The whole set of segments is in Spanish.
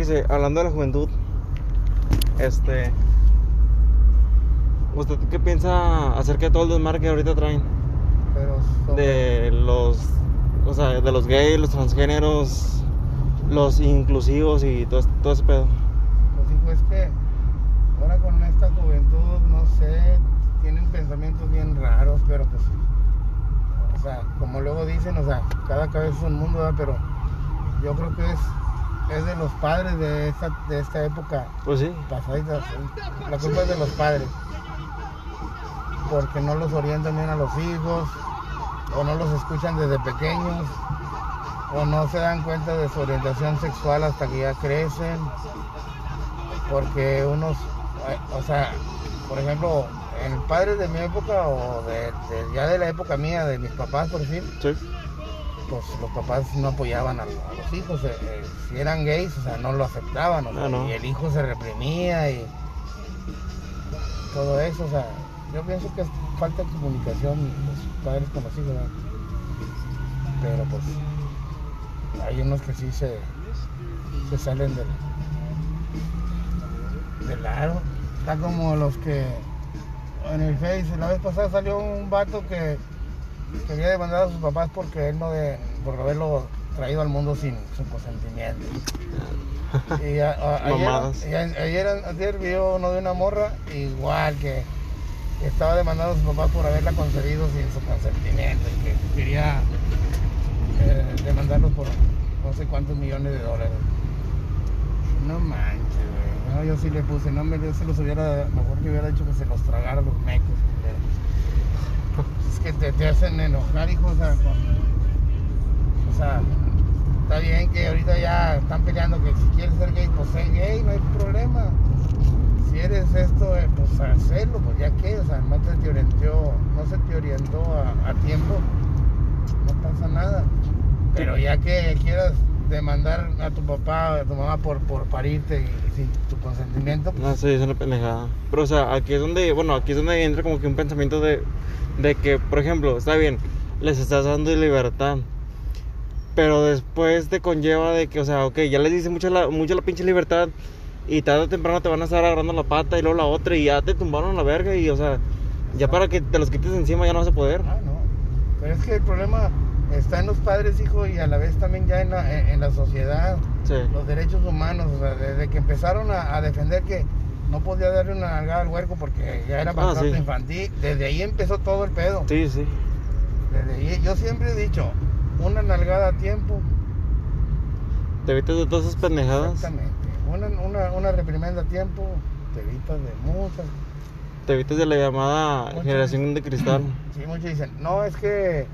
fíjese, hablando de la juventud, este. ¿Usted qué piensa acerca de todo el desmarque que ahorita traen? Pero sobre- De los. O sea, de los gays, los transgéneros, los inclusivos y todo, todo ese pedo. Pues hijo, es que ahora con esta juventud, no sé, tienen pensamientos bien raros, pero pues, o sea, como luego dicen, o sea, cada cabeza es un mundo, ¿verdad? pero yo creo que es, es de los padres de esta, de esta época Pues sí. pasadita, la culpa es de los padres, porque no los orientan bien a los hijos, o no los escuchan desde pequeños, o no se dan cuenta de su orientación sexual hasta que ya crecen, porque unos, eh, o sea, por ejemplo, en padres de mi época o de, de- ya de la época mía, de mis papás, por decir, Sí. Pues los papás no apoyaban a, a los hijos. eh, eh, si eran gays, o sea, no lo aceptaban. o sea, Ah, no. Y el hijo se reprimía y todo eso. O sea, yo pienso que es falta de comunicación los padres con los hijos. ¿verdad? Pero pues hay unos que sí se, se salen del, del aro. Está como los que en el Face, la vez pasada salió un vato que quería demandar a sus papás porque él no de, por haberlo traído al mundo sin su consentimiento. Y a- a- ayer, Mamadas. y a- ayer, ayer vio uno de una morra igual que estaba demandando a sus papás por haberla concebido sin su consentimiento y que quería eh, demandarlos por no sé cuántos millones de dólares. No manches, güey. No, yo sí le puse, no me yo se los hubiera, mejor que hubiera dicho que se los tragara los mecos. Es que te, te hacen enojar, hijo, o sea, está bien que ahorita ya están peleando que si quieres ser gay, pues sé gay, no hay problema. Si eres esto, eh, pues hacerlo, pues ya que, o sea, no te, te orientó, no se te orientó a, tiempo, no pasa nada. Pero ya que quieras demandar a tu papá o a tu mamá por, por parirte y sin tu consentimiento, pues, No, sí, es una pendejada. Pero, o sea, aquí es donde, bueno, aquí es donde entra como que un pensamiento de, de que, por ejemplo, está bien, les estás dando libertad. Pero después te conlleva de que, o sea, ok, ya les dice mucho la, mucho la pinche libertad. Y tarde o temprano te van a estar agarrando la pata y luego la otra. Y ya te tumbaron la verga. Y, o sea, ya para que te los quites encima ya no vas a poder. ah, no. Pero es que el problema está en los padres, hijo, y a la vez también ya en la, en- en la sociedad. Sí. los derechos humanos, o sea, desde que empezaron a, a defender que no podía darle una nalgada al huerco porque ya era Ah, maltrato sí. infantil, desde ahí empezó todo el pedo. Sí, sí. Desde ahí, yo siempre he dicho, una nalgada a tiempo, Te evitas de todas esas pendejadas. exactamente. Una, una, una reprimenda a tiempo, te evitas de muchas. Te evitas de la llamada Muchas. generación de cristal. Sí, muchos dicen, no, es que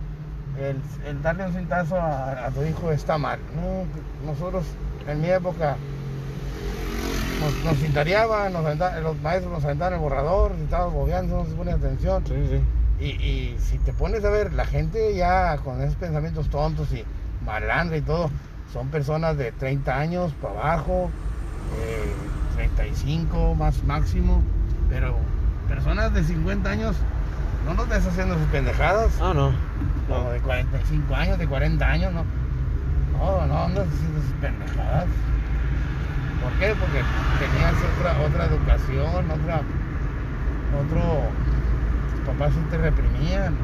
el, el darle un cintazo a, a tu hijo está mal. No, nosotros en mi época nos, nos cintareaban, nos aventa- los maestros nos aventaban el borrador, si estabas bobeando, no se ponía atención. Sí, sí. Y, y si te pones a ver, la gente ya con esos pensamientos tontos y malandra y todo, son personas de 30 años para abajo, eh, 35 más máximo, pero personas de 50 años no nos ves haciendo sus pendejadas. Ah, no. No, No. de 45 años, de 40 años, no. No, no andas haciendo sus pendejadas. ¿Por qué? Porque tenías otra, otra educación, otra, otro, tus papás sí te reprimían.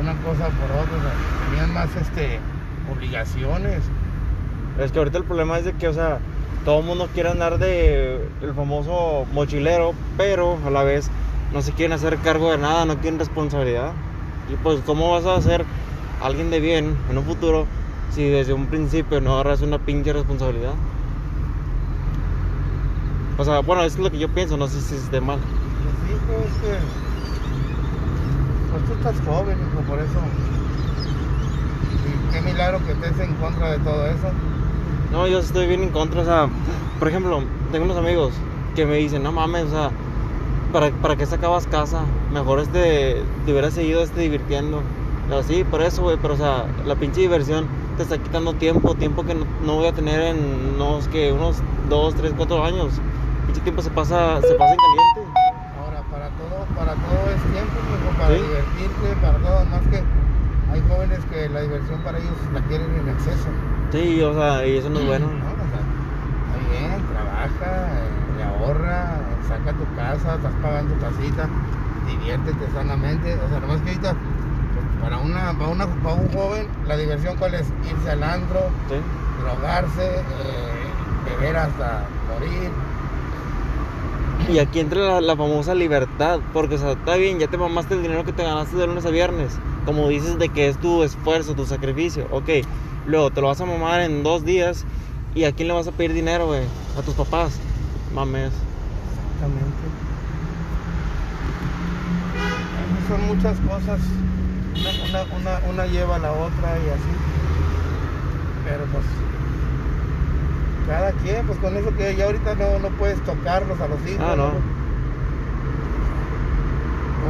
Una cosa por otra, tenían más este obligaciones. Es que ahorita el problema es de que, o sea, todo el mundo quiere andar de el famoso mochilero, pero a la vez no se quieren hacer cargo de nada, no quieren responsabilidad. Y pues, ¿cómo vas a ser alguien de bien en un futuro si desde un principio no agarras una pinche responsabilidad? O sea, bueno, es lo que yo pienso, no sé si esté mal. Pues sí, pues es que. Pues tú estás joven, hijo, por eso. Y qué milagro que estés en contra de todo eso. No, yo estoy bien en contra, o sea, por ejemplo, tengo unos amigos que me dicen, no mames, o sea, ¿para, para qué sacabas casa? Mejor este, te hubieras seguido este divirtiendo. Pero sí, por eso, güey, pero o sea, la pinche diversión te está quitando tiempo, tiempo que no, no voy a tener en unos, que unos 2, 3, 4 años. Tiempo se pasa, se pasa en caliente. Ahora, para todo, para todo es tiempo, para Sí. divertirte, para todo, más que hay jóvenes que la diversión para ellos la quieren en exceso. Sí, o sea, y eso no es bueno. ¿no? O sea, trabaja, eh, le ahorra, saca tu casa, estás pagando tu casita, diviértete sanamente. O sea, nomás que ahorita, para, una, para, una, para un joven, la diversión cuál es? Irse al antro, Sí. drogarse, eh, beber hasta morir. Y aquí entra la, la famosa libertad, porque está bien, ya te mamaste el dinero que te ganaste de lunes a viernes, como dices de que es tu esfuerzo, tu sacrificio, ok, luego te lo vas a mamar en dos días y a quién le vas a pedir dinero, güey, a tus papás, mames, Exactamente. Son muchas cosas. Una, una lleva a la otra y así. Pero pues. Cada quien, pues con eso que ya ahorita no, no puedes tocarlos a los hijos. Ah, no.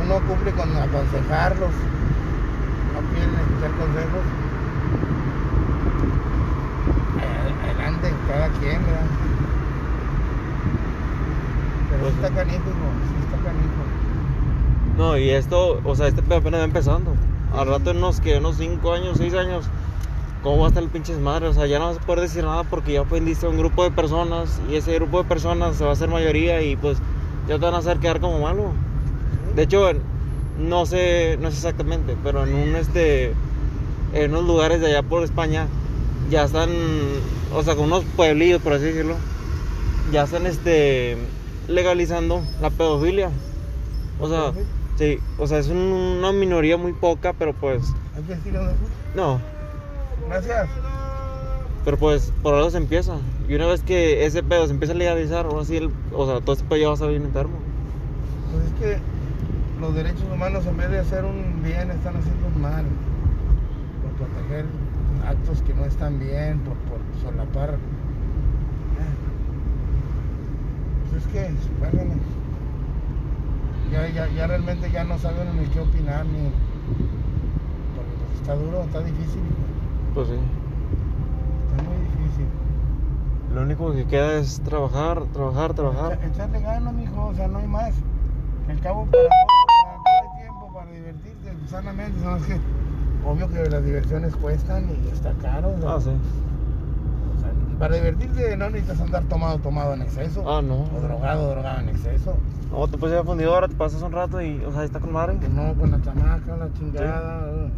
Uno cumple con aconsejarlos. No quieren escuchar consejos. Eh, Adelante, cada quien, ¿verdad? Pero Pues sí está canijo, hijo. Sí está canijo. no, y esto, o sea, este pedo apenas va empezando, al rato en unos, que unos 5 años, 6 años, ¿cómo va a estar el pinche desmadre? O sea, ya no vas a poder decir nada porque ya aprendiste a un grupo de personas y ese grupo de personas se va a hacer mayoría y pues ya te van a hacer quedar como malo. De hecho, no sé, no sé exactamente, pero en un este en unos lugares de allá por España ya están, o sea, con unos pueblillos por así decirlo, ya están este legalizando la pedofilia. O sea, sí, o sea, es un- una minoría muy poca, pero pues Hay que decirlo de no, Gracias. pero pues por algo se empieza. Y una vez que ese pedo se empieza a legalizar, ahora sí, el- o sea, todo este pedo ya va a estar bien enfermo. Pues es que los derechos humanos en vez de hacer un bien están haciendo un mal. Por proteger actos que no están bien, por, por solapar. Pues es que, bueno, ya, ya, ya realmente ya no saben ni qué opinar, ni... Porque pues, está duro, está difícil. Pues sí. está muy difícil. Lo único que queda es trabajar, trabajar, trabajar. Echa- Echarle ganas, mijo, o sea, no hay más. Al cabo, para todo, para todo hay tiempo, para divertirte sanamente. No, es que, obvio que las diversiones cuestan y está caro. o Ah, sí. o sea, para divertirte no necesitas andar tomado, tomado en exceso. Ah, no. O drogado, drogado en exceso. No, te puedes ir a fundidora, te pasas un rato y, o sea, ahí está con madre. No con la chamaca, la chingada. eh.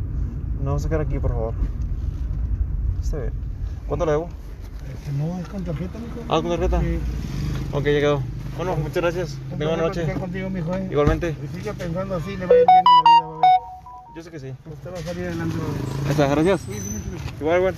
No vas a quedar aquí, por favor. Está bien. ¿Cuánto le debo? Este, no, es con tarjeta, mijo. Ah, ¿con tarjeta? Sí. Ok, ya quedó. Bueno, muchas gracias. Tenga buena noche. contigo, mijo, eh. Igualmente. Y siga pensando así, le va a ir bien en la vida, ver. Yo sé que sí. Usted va a salir adelante, va a ver. Está, gracias. Sí, sí, sí. Igual, igual.